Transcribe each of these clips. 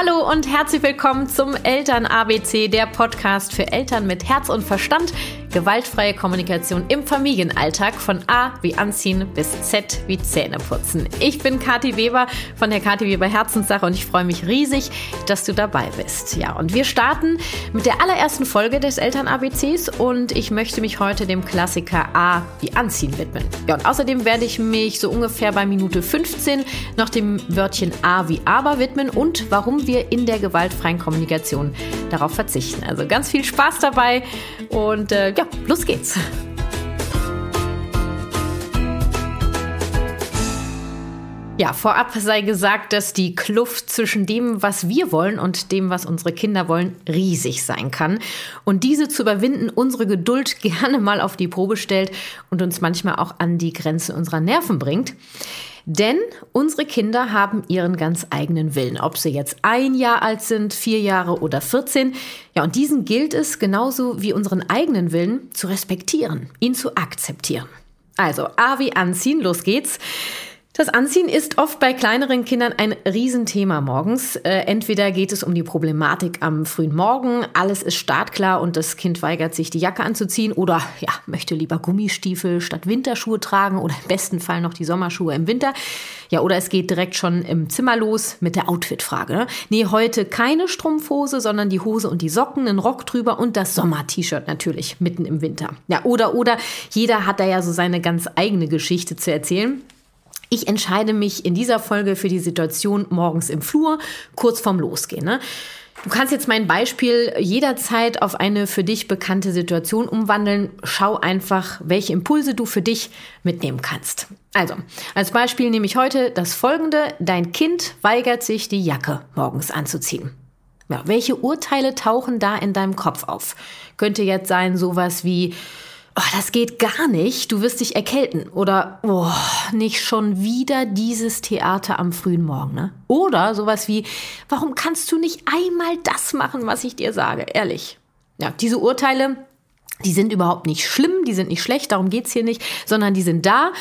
Hallo und herzlich willkommen zum Eltern ABC, der Podcast für Eltern mit Herz und Verstand. Gewaltfreie Kommunikation im Familienalltag von A wie Anziehen bis Z wie Zähneputzen. Ich bin Kathi Weber von der Kathi Weber Herzenssache und ich freue mich riesig, dass du dabei bist. Ja, und wir starten mit der allerersten Folge des Eltern ABCs und ich möchte mich heute dem Klassiker A wie Anziehen widmen. Ja, und außerdem werde ich mich so ungefähr bei Minute 15 noch dem Wörtchen A wie Aber widmen und warum wir in der gewaltfreien Kommunikation darauf verzichten. Also ganz viel Spaß dabei und äh, ja, los geht's. Ja, vorab sei gesagt, dass die Kluft zwischen dem, was wir wollen und dem, was unsere Kinder wollen, riesig sein kann. Und diese zu überwinden, unsere Geduld gerne mal auf die Probe stellt und uns manchmal auch an die Grenzen unserer Nerven bringt. Denn unsere Kinder haben ihren ganz eigenen Willen, ob sie jetzt ein Jahr alt sind, vier Jahre oder 14. Ja, und diesen gilt es genauso wie unseren eigenen Willen zu respektieren, ihn zu akzeptieren. Also, A wie anziehen, los geht's. Das Anziehen ist oft bei kleineren Kindern ein Riesenthema morgens. Äh, entweder geht es um die Problematik am frühen Morgen, alles ist startklar und das Kind weigert sich, die Jacke anzuziehen oder ja, möchte lieber Gummistiefel statt Winterschuhe tragen oder im besten Fall noch die Sommerschuhe im Winter. Ja, oder es geht direkt schon im Zimmer los mit der Outfit-Frage. Ne? Nee, heute keine Strumpfhose, sondern die Hose und die Socken, einen Rock drüber und das Sommer-T-Shirt natürlich mitten im Winter. Ja, oder, oder jeder hat da ja so seine ganz eigene Geschichte zu erzählen. Ich entscheide mich in dieser Folge für die Situation morgens im Flur, kurz vorm Losgehen. Ne? Du kannst jetzt mein Beispiel jederzeit auf eine für dich bekannte Situation umwandeln. Schau einfach, welche Impulse du für dich mitnehmen kannst. Also, als Beispiel nehme ich heute das folgende. Dein Kind weigert sich, die Jacke morgens anzuziehen. Ja, welche Urteile tauchen da in deinem Kopf auf? Könnte jetzt sein sowas wie, oh, das geht gar nicht, du wirst dich erkälten. Oder, oh, nicht schon wieder dieses Theater am frühen Morgen. Ne? Oder sowas wie, warum kannst du nicht einmal das machen, was ich dir sage? Ehrlich. Ja, diese Urteile, die sind überhaupt nicht schlimm, die sind nicht schlecht, darum geht's hier nicht, sondern die sind da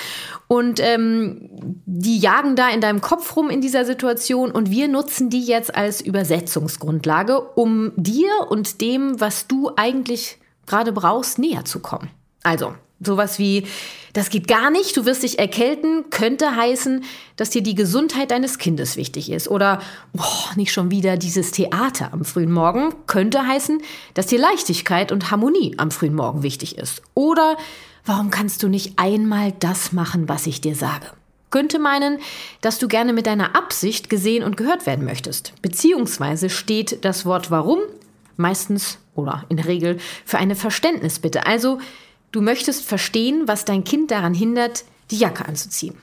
und ähm, die jagen da in deinem Kopf rum in dieser Situation und wir nutzen die jetzt als Übersetzungsgrundlage, um dir und dem, was du eigentlich gerade brauchst, näher zu kommen. Also, sowas wie, das geht gar nicht, du wirst dich erkälten, könnte heißen, dass dir die Gesundheit deines Kindes wichtig ist. Oder, boah, nicht schon wieder dieses Theater am frühen Morgen, könnte heißen, dass dir Leichtigkeit und Harmonie am frühen Morgen wichtig ist. Oder, warum kannst du nicht einmal das machen, was ich dir sage? Könnte meinen, dass du gerne mit deiner Absicht gesehen und gehört werden möchtest. Beziehungsweise steht das Wort warum meistens oder in der Regel für eine Verständnisbitte. Also, Du möchtest verstehen, was dein Kind daran hindert, die Jacke anzuziehen.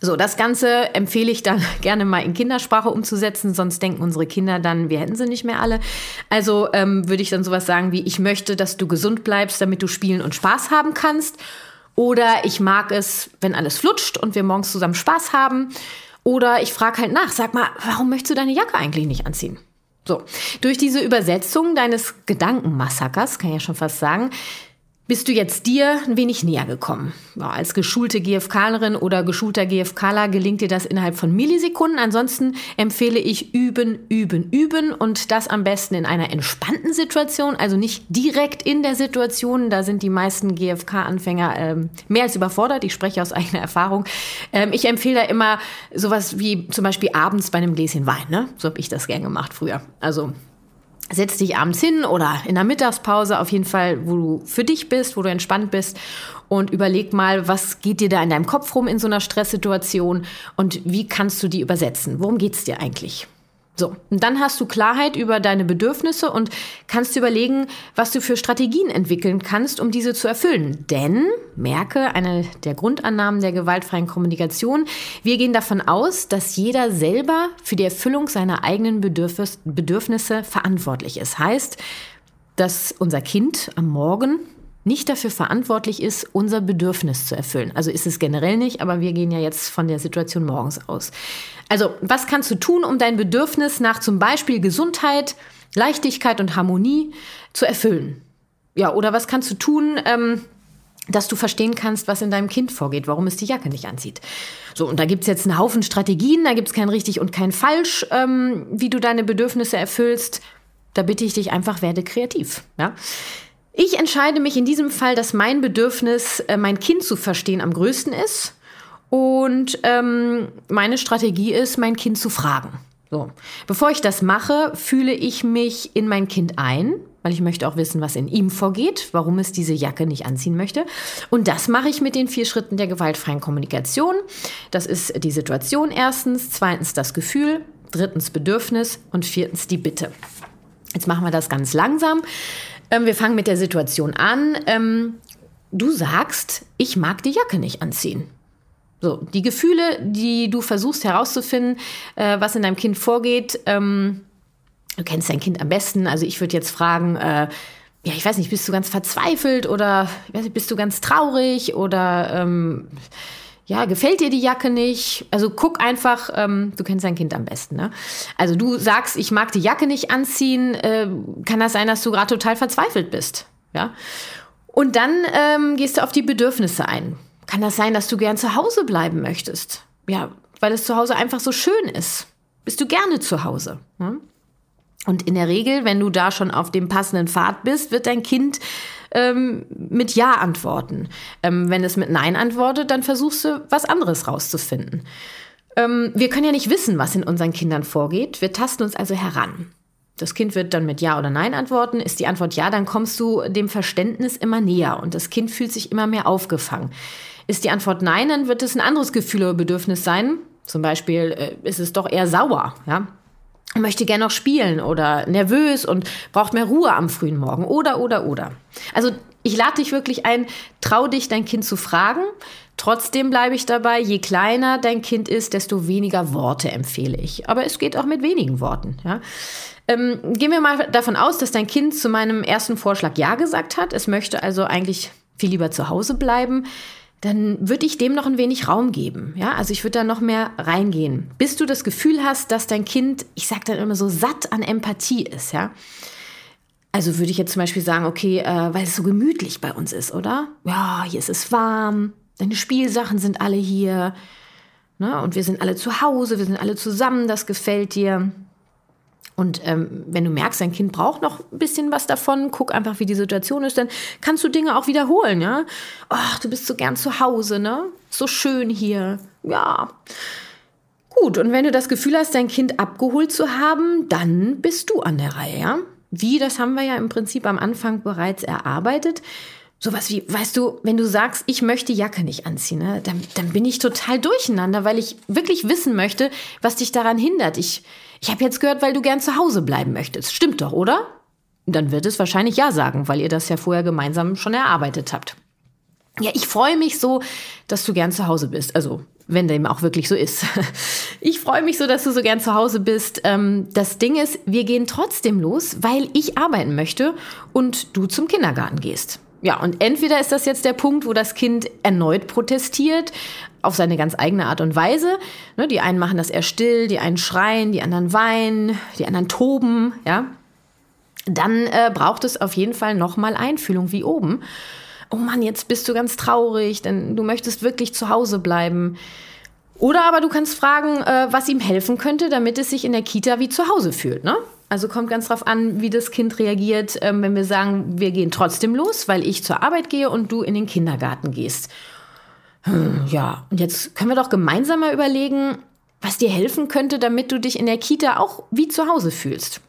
So, das Ganze empfehle ich dann gerne mal in Kindersprache umzusetzen, sonst denken unsere Kinder dann, wir hätten sie nicht mehr alle. Also ähm, würde ich dann sowas sagen wie, ich möchte, dass du gesund bleibst, damit du spielen und Spaß haben kannst. Oder ich mag es, wenn alles flutscht und wir morgens zusammen Spaß haben. Oder ich frage halt nach, sag mal, warum möchtest du deine Jacke eigentlich nicht anziehen? So, durch diese Übersetzung deines Gedankenmassakers, kann ich ja schon fast sagen, bist du jetzt dir ein wenig näher gekommen. Ja, als geschulte GFKlerin oder geschulter GFKler gelingt dir das innerhalb von Millisekunden. Ansonsten empfehle ich üben, üben, üben und das am besten in einer entspannten Situation, also nicht direkt in der Situation. Da sind die meisten GFK-Anfänger ähm, mehr als überfordert. Ich spreche aus eigener Erfahrung. Ähm, ich empfehle da immer sowas wie zum Beispiel abends bei einem Gläschen Wein. Ne? So habe ich das gern gemacht früher. Also setz dich abends hin oder in der Mittagspause auf jeden Fall, wo du für dich bist, wo du entspannt bist und überleg mal, was geht dir da in deinem Kopf rum in so einer Stresssituation und wie kannst du die übersetzen? Worum geht's dir eigentlich? So, und dann hast du Klarheit über deine Bedürfnisse und kannst überlegen, was du für Strategien entwickeln kannst, um diese zu erfüllen. Denn, merke, eine der Grundannahmen der gewaltfreien Kommunikation, wir gehen davon aus, dass jeder selber für die Erfüllung seiner eigenen Bedürfnis, Bedürfnisse verantwortlich ist. Heißt, dass unser Kind am Morgen nicht dafür verantwortlich ist, unser Bedürfnis zu erfüllen. Also ist es generell nicht, aber wir gehen ja jetzt von der Situation morgens aus. Also, was kannst du tun, um dein Bedürfnis nach zum Beispiel Gesundheit, Leichtigkeit und Harmonie zu erfüllen? Ja, oder was kannst du tun, ähm, dass du verstehen kannst, was in deinem Kind vorgeht, warum es die Jacke nicht anzieht. So, und da gibt's jetzt einen Haufen Strategien, da gibt's kein richtig und kein falsch, ähm, wie du deine Bedürfnisse erfüllst. Da bitte ich dich einfach, werde kreativ. Ja? Ich entscheide mich in diesem Fall, dass mein Bedürfnis, äh, mein Kind zu verstehen, am größten ist. Und ähm, meine Strategie ist, mein Kind zu fragen. So. Bevor ich das mache, fühle ich mich in mein Kind ein, weil ich möchte auch wissen, was in ihm vorgeht, warum es diese Jacke nicht anziehen möchte. Und das mache ich mit den vier Schritten der gewaltfreien Kommunikation. Das ist die Situation erstens, zweitens das Gefühl, drittens Bedürfnis und viertens die Bitte. Jetzt machen wir das ganz langsam. Ähm, wir fangen mit der Situation an. Ähm, du sagst, ich mag die Jacke nicht anziehen. So, die Gefühle, die du versuchst herauszufinden, äh, was in deinem Kind vorgeht, ähm, du kennst dein Kind am besten. Also ich würde jetzt fragen, äh, ja, ich weiß nicht, bist du ganz verzweifelt oder nicht, bist du ganz traurig oder ähm, ja, gefällt dir die Jacke nicht? Also guck einfach, ähm, du kennst dein Kind am besten. Ne? Also du sagst, ich mag die Jacke nicht anziehen, äh, kann das sein, dass du gerade total verzweifelt bist? Ja. Und dann ähm, gehst du auf die Bedürfnisse ein. Kann das sein, dass du gern zu Hause bleiben möchtest? Ja, weil es zu Hause einfach so schön ist. Bist du gerne zu Hause? Ne? Und in der Regel, wenn du da schon auf dem passenden Pfad bist, wird dein Kind ähm, mit Ja antworten. Ähm, wenn es mit Nein antwortet, dann versuchst du was anderes rauszufinden. Ähm, wir können ja nicht wissen, was in unseren Kindern vorgeht. Wir tasten uns also heran. Das Kind wird dann mit Ja oder Nein antworten. Ist die Antwort Ja, dann kommst du dem Verständnis immer näher und das Kind fühlt sich immer mehr aufgefangen. Ist die Antwort Nein, dann wird es ein anderes Gefühl oder Bedürfnis sein. Zum Beispiel äh, ist es doch eher sauer, ja. Möchte gerne noch spielen oder nervös und braucht mehr Ruhe am frühen Morgen oder, oder, oder. Also ich lade dich wirklich ein, trau dich, dein Kind zu fragen. Trotzdem bleibe ich dabei, je kleiner dein Kind ist, desto weniger Worte empfehle ich. Aber es geht auch mit wenigen Worten. Ja? Ähm, gehen wir mal davon aus, dass dein Kind zu meinem ersten Vorschlag Ja gesagt hat. Es möchte also eigentlich viel lieber zu Hause bleiben dann würde ich dem noch ein wenig Raum geben. Ja, also ich würde da noch mehr reingehen, bis du das Gefühl hast, dass dein Kind, ich sage dann immer so satt an Empathie ist. Ja, also würde ich jetzt zum Beispiel sagen, okay, äh, weil es so gemütlich bei uns ist, oder? Ja, hier ist es warm, deine Spielsachen sind alle hier, ne? Und wir sind alle zu Hause, wir sind alle zusammen, das gefällt dir. Und ähm, wenn du merkst, dein Kind braucht noch ein bisschen was davon, guck einfach, wie die Situation ist, dann kannst du Dinge auch wiederholen, ja. Ach, du bist so gern zu Hause, ne? So schön hier. Ja. Gut, und wenn du das Gefühl hast, dein Kind abgeholt zu haben, dann bist du an der Reihe, ja? Wie, das haben wir ja im Prinzip am Anfang bereits erarbeitet. Sowas wie, weißt du, wenn du sagst, ich möchte Jacke nicht anziehen, ne, dann, dann bin ich total durcheinander, weil ich wirklich wissen möchte, was dich daran hindert. Ich, ich habe jetzt gehört, weil du gern zu Hause bleiben möchtest. Stimmt doch, oder? Dann wird es wahrscheinlich ja sagen, weil ihr das ja vorher gemeinsam schon erarbeitet habt. Ja, ich freue mich so, dass du gern zu Hause bist. Also, wenn dem auch wirklich so ist. Ich freue mich so, dass du so gern zu Hause bist. Ähm, das Ding ist, wir gehen trotzdem los, weil ich arbeiten möchte und du zum Kindergarten gehst. Ja, und entweder ist das jetzt der Punkt, wo das Kind erneut protestiert, auf seine ganz eigene Art und Weise. Ne, die einen machen das eher still, die einen schreien, die anderen weinen, die anderen toben, ja. Dann äh, braucht es auf jeden Fall nochmal Einfühlung wie oben. Oh Mann, jetzt bist du ganz traurig, denn du möchtest wirklich zu Hause bleiben. Oder aber du kannst fragen, äh, was ihm helfen könnte, damit es sich in der Kita wie zu Hause fühlt, ne? Also kommt ganz drauf an, wie das Kind reagiert, ähm, wenn wir sagen, wir gehen trotzdem los, weil ich zur Arbeit gehe und du in den Kindergarten gehst. Hm, ja, und jetzt können wir doch gemeinsam mal überlegen, was dir helfen könnte, damit du dich in der Kita auch wie zu Hause fühlst.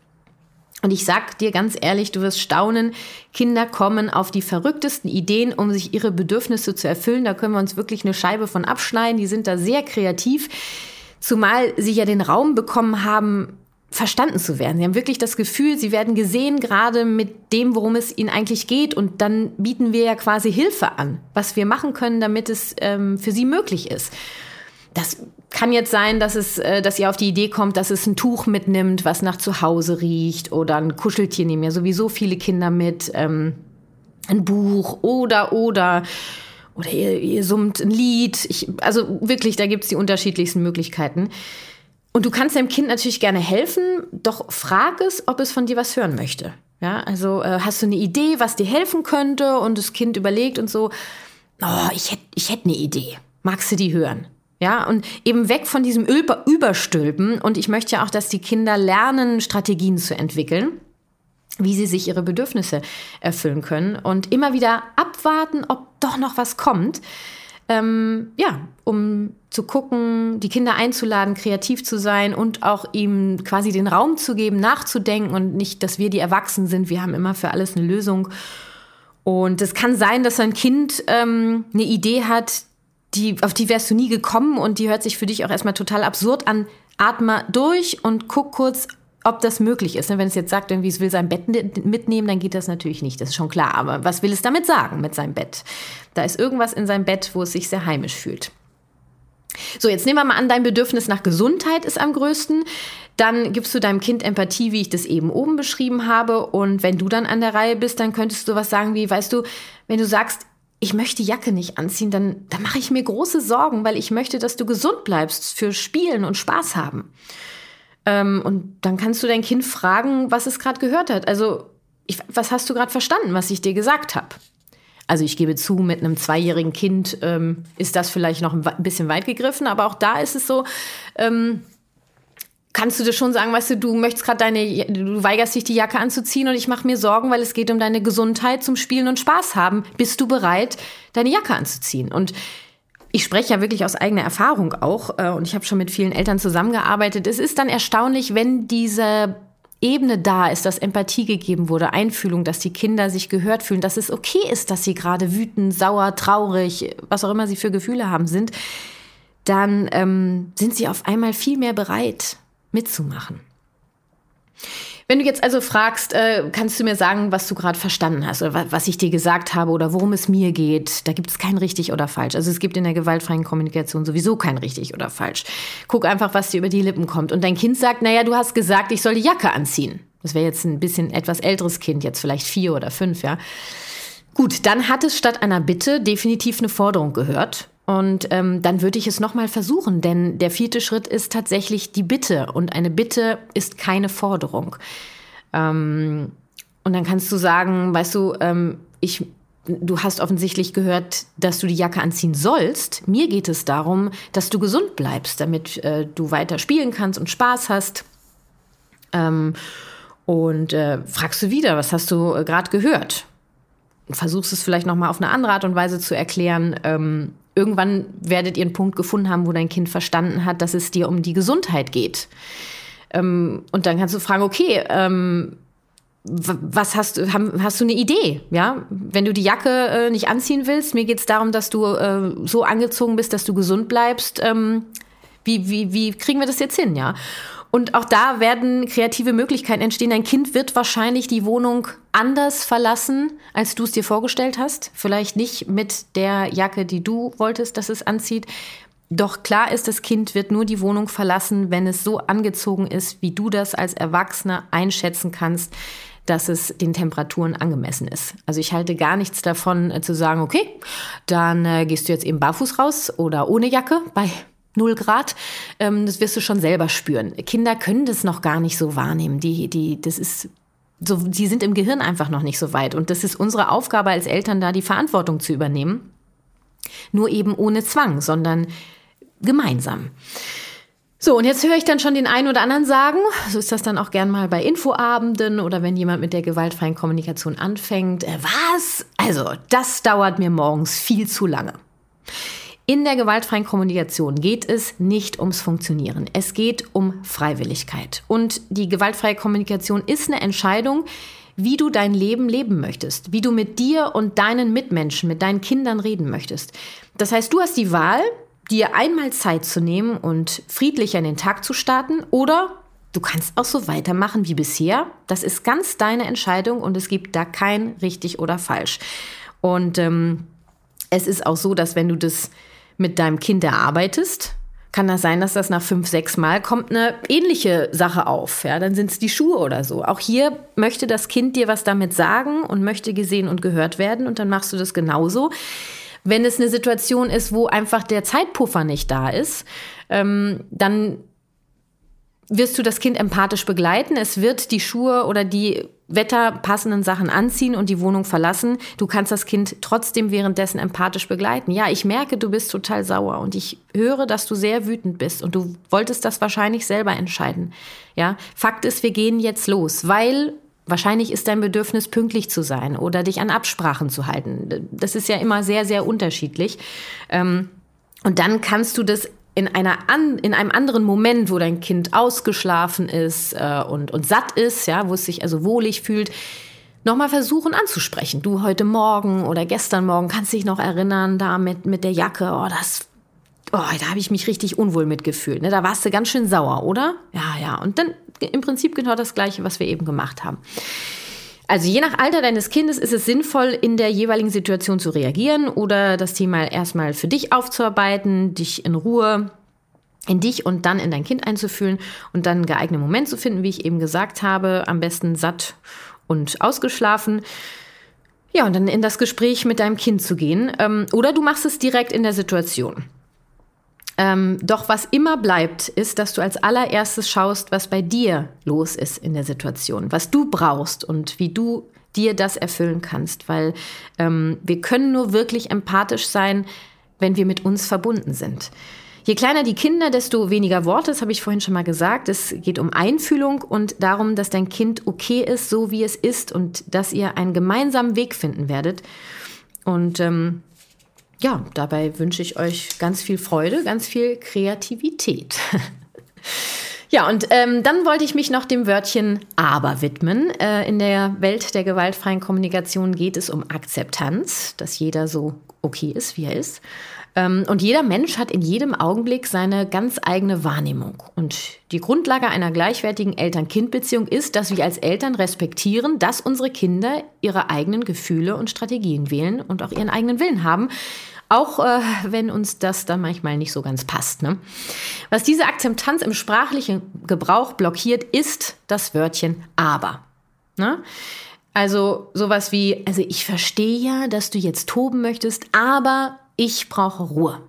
Und ich sag dir ganz ehrlich, du wirst staunen, Kinder kommen auf die verrücktesten Ideen, um sich ihre Bedürfnisse zu erfüllen. Da können wir uns wirklich eine Scheibe von abschneiden. Die sind da sehr kreativ. Zumal sie ja den Raum bekommen haben, verstanden zu werden. Sie haben wirklich das Gefühl, sie werden gesehen, gerade mit dem, worum es ihnen eigentlich geht. Und dann bieten wir ja quasi Hilfe an, was wir machen können, damit es ähm, für sie möglich ist. Das kann jetzt sein, dass es, äh, dass ihr auf die Idee kommt, dass es ein Tuch mitnimmt, was nach zu Hause riecht, oder ein Kuscheltier nehmen ja sowieso viele Kinder mit, ähm, ein Buch oder oder oder ihr, ihr summt ein Lied. Ich, also wirklich, da gibt's die unterschiedlichsten Möglichkeiten. Und du kannst deinem Kind natürlich gerne helfen, doch frag es, ob es von dir was hören möchte. Ja, also äh, hast du eine Idee, was dir helfen könnte? Und das Kind überlegt und so, oh, ich hätte ich hätt eine Idee. Magst du die hören? Ja, und eben weg von diesem Überstülpen. Und ich möchte ja auch, dass die Kinder lernen, Strategien zu entwickeln, wie sie sich ihre Bedürfnisse erfüllen können und immer wieder abwarten, ob doch noch was kommt. Ähm, ja, um zu gucken, die Kinder einzuladen, kreativ zu sein und auch ihm quasi den Raum zu geben, nachzudenken und nicht, dass wir die Erwachsenen sind. Wir haben immer für alles eine Lösung. Und es kann sein, dass ein Kind ähm, eine Idee hat, die, auf die wärst du nie gekommen und die hört sich für dich auch erstmal total absurd an. Atme durch und guck kurz, ob das möglich ist. Wenn es jetzt sagt, irgendwie, es will sein Bett mitnehmen, dann geht das natürlich nicht. Das ist schon klar. Aber was will es damit sagen mit seinem Bett? Da ist irgendwas in seinem Bett, wo es sich sehr heimisch fühlt. So, jetzt nehmen wir mal an, dein Bedürfnis nach Gesundheit ist am größten. Dann gibst du deinem Kind Empathie, wie ich das eben oben beschrieben habe. Und wenn du dann an der Reihe bist, dann könntest du was sagen wie, weißt du, wenn du sagst, ich möchte die Jacke nicht anziehen, dann, dann mache ich mir große Sorgen, weil ich möchte, dass du gesund bleibst für Spielen und Spaß haben. Ähm, und dann kannst du dein Kind fragen, was es gerade gehört hat. Also, ich, was hast du gerade verstanden, was ich dir gesagt habe? Also ich gebe zu, mit einem zweijährigen Kind ähm, ist das vielleicht noch ein bisschen weit gegriffen, aber auch da ist es so, ähm, kannst du dir schon sagen, weißt du, du möchtest gerade deine, du weigerst dich die Jacke anzuziehen und ich mache mir Sorgen, weil es geht um deine Gesundheit zum Spielen und Spaß haben. Bist du bereit, deine Jacke anzuziehen? Und ich spreche ja wirklich aus eigener Erfahrung auch äh, und ich habe schon mit vielen Eltern zusammengearbeitet. Es ist dann erstaunlich, wenn diese Ebene da ist, dass Empathie gegeben wurde, Einfühlung, dass die Kinder sich gehört fühlen, dass es okay ist, dass sie gerade wütend, sauer, traurig, was auch immer sie für Gefühle haben sind, dann ähm, sind sie auf einmal viel mehr bereit mitzumachen. Wenn du jetzt also fragst, äh, kannst du mir sagen, was du gerade verstanden hast oder was ich dir gesagt habe oder worum es mir geht, da gibt es kein richtig oder falsch. Also es gibt in der gewaltfreien Kommunikation sowieso kein richtig oder falsch. Guck einfach, was dir über die Lippen kommt. Und dein Kind sagt, naja, du hast gesagt, ich soll die Jacke anziehen. Das wäre jetzt ein bisschen etwas älteres Kind, jetzt vielleicht vier oder fünf, ja. Gut, dann hat es statt einer Bitte definitiv eine Forderung gehört. Und ähm, dann würde ich es nochmal versuchen, denn der vierte Schritt ist tatsächlich die Bitte. Und eine Bitte ist keine Forderung. Ähm, und dann kannst du sagen, weißt du, ähm, ich, du hast offensichtlich gehört, dass du die Jacke anziehen sollst. Mir geht es darum, dass du gesund bleibst, damit äh, du weiter spielen kannst und Spaß hast. Ähm, und äh, fragst du wieder, was hast du äh, gerade gehört? Versuchst es vielleicht nochmal auf eine andere Art und Weise zu erklären. Ähm, irgendwann werdet ihr einen Punkt gefunden haben, wo dein Kind verstanden hat, dass es dir um die Gesundheit geht. Ähm, und dann kannst du fragen, okay, ähm, was hast du, hast du eine Idee? Ja, wenn du die Jacke äh, nicht anziehen willst, mir geht es darum, dass du äh, so angezogen bist, dass du gesund bleibst. Ähm, wie, wie, wie kriegen wir das jetzt hin? Ja. Und auch da werden kreative Möglichkeiten entstehen. Dein Kind wird wahrscheinlich die Wohnung anders verlassen, als du es dir vorgestellt hast. Vielleicht nicht mit der Jacke, die du wolltest, dass es anzieht. Doch klar ist, das Kind wird nur die Wohnung verlassen, wenn es so angezogen ist, wie du das als Erwachsener einschätzen kannst, dass es den Temperaturen angemessen ist. Also ich halte gar nichts davon äh, zu sagen, okay, dann äh, gehst du jetzt eben barfuß raus oder ohne Jacke bei 0 Grad. Ähm, das wirst du schon selber spüren. Kinder können das noch gar nicht so wahrnehmen. Die, die, das ist so, die sind im Gehirn einfach noch nicht so weit. Und das ist unsere Aufgabe als Eltern, da die Verantwortung zu übernehmen. Nur eben ohne Zwang, sondern gemeinsam. So, und jetzt höre ich dann schon den einen oder anderen sagen, so ist das dann auch gern mal bei Infoabenden oder wenn jemand mit der gewaltfreien Kommunikation anfängt, äh, was? Also, das dauert mir morgens viel zu lange. In der gewaltfreien Kommunikation geht es nicht ums Funktionieren. Es geht um Freiwilligkeit. Und die gewaltfreie Kommunikation ist eine Entscheidung, wie du dein Leben leben möchtest, wie du mit dir und deinen Mitmenschen, mit deinen Kindern reden möchtest. Das heißt, du hast die Wahl, dir einmal Zeit zu nehmen und friedlich an den Tag zu starten oder du kannst auch so weitermachen wie bisher. Das ist ganz deine Entscheidung und es gibt da kein richtig oder falsch. Und ähm, es ist auch so, dass wenn du das mit deinem Kind erarbeitest, kann das sein, dass das nach fünf, sechs Mal kommt eine ähnliche Sache auf. Ja, dann sind es die Schuhe oder so. Auch hier möchte das Kind dir was damit sagen und möchte gesehen und gehört werden und dann machst du das genauso. Wenn es eine Situation ist, wo einfach der Zeitpuffer nicht da ist, ähm, dann wirst du das Kind empathisch begleiten. Es wird die Schuhe oder die wetterpassenden Sachen anziehen und die Wohnung verlassen. Du kannst das Kind trotzdem währenddessen empathisch begleiten. Ja, ich merke, du bist total sauer und ich höre, dass du sehr wütend bist und du wolltest das wahrscheinlich selber entscheiden. Ja, Fakt ist, wir gehen jetzt los, weil Wahrscheinlich ist dein Bedürfnis, pünktlich zu sein oder dich an Absprachen zu halten. Das ist ja immer sehr, sehr unterschiedlich. Ähm, und dann kannst du das in, einer an, in einem anderen Moment, wo dein Kind ausgeschlafen ist äh, und, und satt ist, ja, wo es sich also wohlig fühlt, nochmal versuchen anzusprechen. Du heute Morgen oder gestern Morgen kannst dich noch erinnern, da mit, mit der Jacke, oh, das, oh, da habe ich mich richtig unwohl mitgefühlt. Ne? Da warst du ganz schön sauer, oder? Ja, ja. Und dann im Prinzip genau das Gleiche, was wir eben gemacht haben. Also je nach Alter deines Kindes ist es sinnvoll, in der jeweiligen Situation zu reagieren oder das Thema erstmal für dich aufzuarbeiten, dich in Ruhe in dich und dann in dein Kind einzufühlen und dann einen geeigneten Moment zu finden, wie ich eben gesagt habe, am besten satt und ausgeschlafen. Ja, und dann in das Gespräch mit deinem Kind zu gehen. Ähm, oder du machst es direkt in der Situation. Ähm, doch was immer bleibt, ist, dass du als allererstes schaust, was bei dir los ist in der Situation, was du brauchst und wie du dir das erfüllen kannst, weil ähm, wir können nur wirklich empathisch sein, wenn wir mit uns verbunden sind. Je kleiner die Kinder, desto weniger Worte, das habe ich vorhin schon mal gesagt. Es geht um Einfühlung und darum, dass dein Kind okay ist, so wie es ist und dass ihr einen gemeinsamen Weg finden werdet. Und ähm, ja, dabei wünsche ich euch ganz viel Freude, ganz viel Kreativität. Ja, und ähm, dann wollte ich mich noch dem Wörtchen aber widmen. Äh, in der Welt der gewaltfreien Kommunikation geht es um Akzeptanz, dass jeder so okay ist, wie er ist. Ähm, und jeder Mensch hat in jedem Augenblick seine ganz eigene Wahrnehmung. Und die Grundlage einer gleichwertigen Eltern-Kind-Beziehung ist, dass wir als Eltern respektieren, dass unsere Kinder ihre eigenen Gefühle und Strategien wählen und auch ihren eigenen Willen haben. Auch äh, wenn uns das dann manchmal nicht so ganz passt. Ne? Was diese Akzeptanz im sprachlichen Gebrauch blockiert, ist das Wörtchen aber. Ne? Also sowas wie, also ich verstehe ja, dass du jetzt toben möchtest, aber ich brauche Ruhe.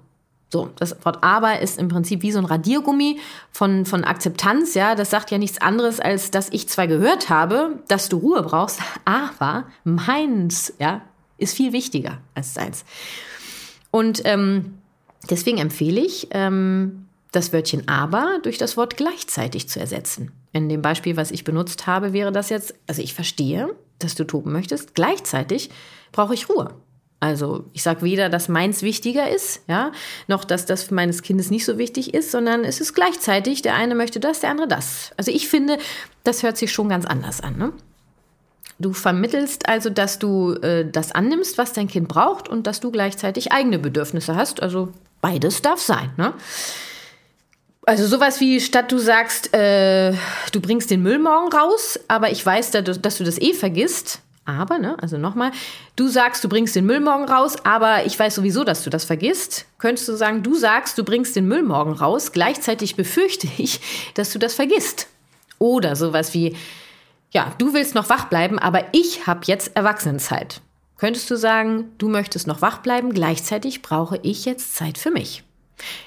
So, das Wort aber ist im Prinzip wie so ein Radiergummi von, von Akzeptanz, ja. Das sagt ja nichts anderes, als dass ich zwar gehört habe, dass du Ruhe brauchst, aber meins, ja, ist viel wichtiger als deins. Und ähm, deswegen empfehle ich, ähm, das Wörtchen aber durch das Wort gleichzeitig zu ersetzen. In dem Beispiel, was ich benutzt habe, wäre das jetzt, also ich verstehe, dass du toben möchtest, gleichzeitig brauche ich Ruhe. Also ich sage weder, dass meins wichtiger ist, ja, noch dass das meines Kindes nicht so wichtig ist, sondern es ist gleichzeitig, der eine möchte das, der andere das. Also ich finde, das hört sich schon ganz anders an. Ne? Du vermittelst also, dass du äh, das annimmst, was dein Kind braucht und dass du gleichzeitig eigene Bedürfnisse hast. Also beides darf sein. Ne? Also sowas wie, statt du sagst, äh, du bringst den Müll morgen raus, aber ich weiß, dass du das eh vergisst. Aber, ne, also nochmal, du sagst, du bringst den Müll morgen raus, aber ich weiß sowieso, dass du das vergisst. Könntest du sagen, du sagst, du bringst den Müll morgen raus, gleichzeitig befürchte ich, dass du das vergisst. Oder sowas wie, ja, du willst noch wach bleiben, aber ich habe jetzt Erwachsenenzeit. Könntest du sagen, du möchtest noch wach bleiben, gleichzeitig brauche ich jetzt Zeit für mich.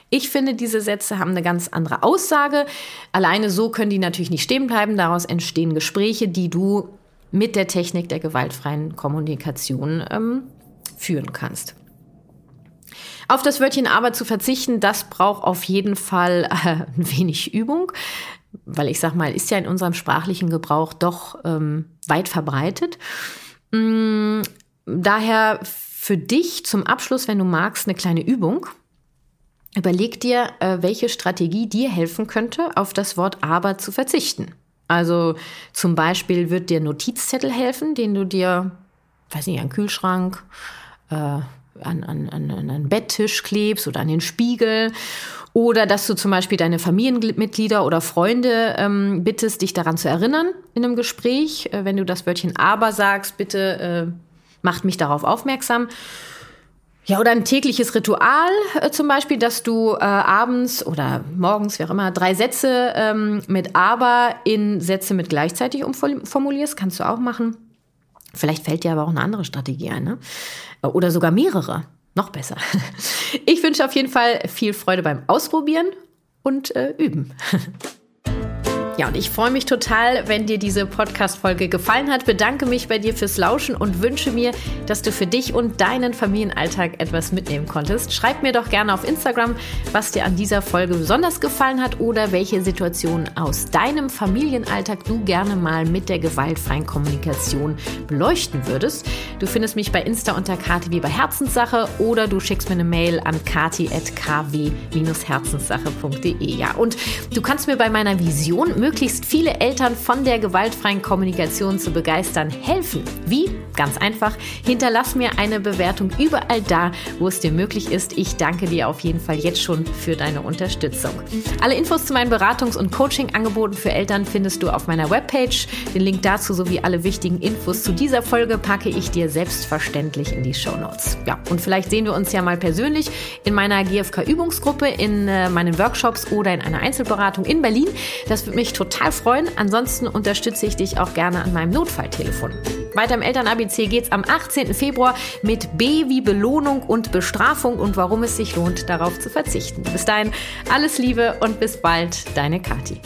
Ich finde, diese Sätze haben eine ganz andere Aussage. Alleine so können die natürlich nicht stehen bleiben. Daraus entstehen Gespräche, die du mit der Technik der gewaltfreien Kommunikation ähm, führen kannst. Auf das Wörtchen aber zu verzichten, das braucht auf jeden Fall äh, ein wenig Übung weil ich sag mal, ist ja in unserem sprachlichen Gebrauch doch ähm, weit verbreitet. Mm, daher für dich zum Abschluss, wenn du magst, eine kleine Übung. Überleg dir, äh, welche Strategie dir helfen könnte, auf das Wort aber zu verzichten. Also zum Beispiel wird dir Notizzettel helfen, den du dir, weiß nicht, an Kühlschrank, äh, an, an, an, an einen Betttisch klebst oder an den Spiegel oder dass du zum Beispiel deine Familienmitglieder oder Freunde ähm, bittest, dich daran zu erinnern in einem Gespräch. Äh, wenn du das Wörtchen aber sagst, bitte äh, macht mich darauf aufmerksam. Ja, oder ein tägliches Ritual äh, zum Beispiel, dass du äh, abends oder morgens, wie auch immer, drei Sätze ähm, mit aber in Sätze mit gleichzeitig umformulierst. Kannst du auch machen. Vielleicht fällt dir aber auch eine andere Strategie ein. Ne? Oder sogar mehrere. Noch besser. Ich wünsche auf jeden Fall viel Freude beim Ausprobieren und äh, Üben. Ja, und ich freue mich total, wenn dir diese Podcast-Folge gefallen hat. Bedanke mich bei dir fürs Lauschen und wünsche mir, dass du für dich und deinen Familienalltag etwas mitnehmen konntest. Schreib mir doch gerne auf Instagram, was dir an dieser Folge besonders gefallen hat oder welche Situationen aus deinem Familienalltag du gerne mal mit der gewaltfreien Kommunikation beleuchten würdest. Du findest mich bei Insta unter Kati wie bei Herzenssache oder du schickst mir eine Mail an kati.kw-herzenssache.de. Ja, und du kannst mir bei meiner Vision möglichst viele Eltern von der gewaltfreien Kommunikation zu begeistern, helfen. Wie? Ganz einfach. Hinterlass mir eine Bewertung überall da, wo es dir möglich ist. Ich danke dir auf jeden Fall jetzt schon für deine Unterstützung. Alle Infos zu meinen Beratungs- und Coaching-Angeboten für Eltern findest du auf meiner Webpage. Den Link dazu sowie alle wichtigen Infos zu dieser Folge packe ich dir selbstverständlich in die Show Notes. Ja, und vielleicht sehen wir uns ja mal persönlich in meiner GFK-Übungsgruppe, in äh, meinen Workshops oder in einer Einzelberatung in Berlin. Das würde mich total freuen. Ansonsten unterstütze ich dich auch gerne an meinem Notfalltelefon. Weiter im Eltern-ABC geht es am 18. Februar mit B wie Belohnung und Bestrafung und warum es sich lohnt, darauf zu verzichten. Bis dahin alles Liebe und bis bald, deine Kathi.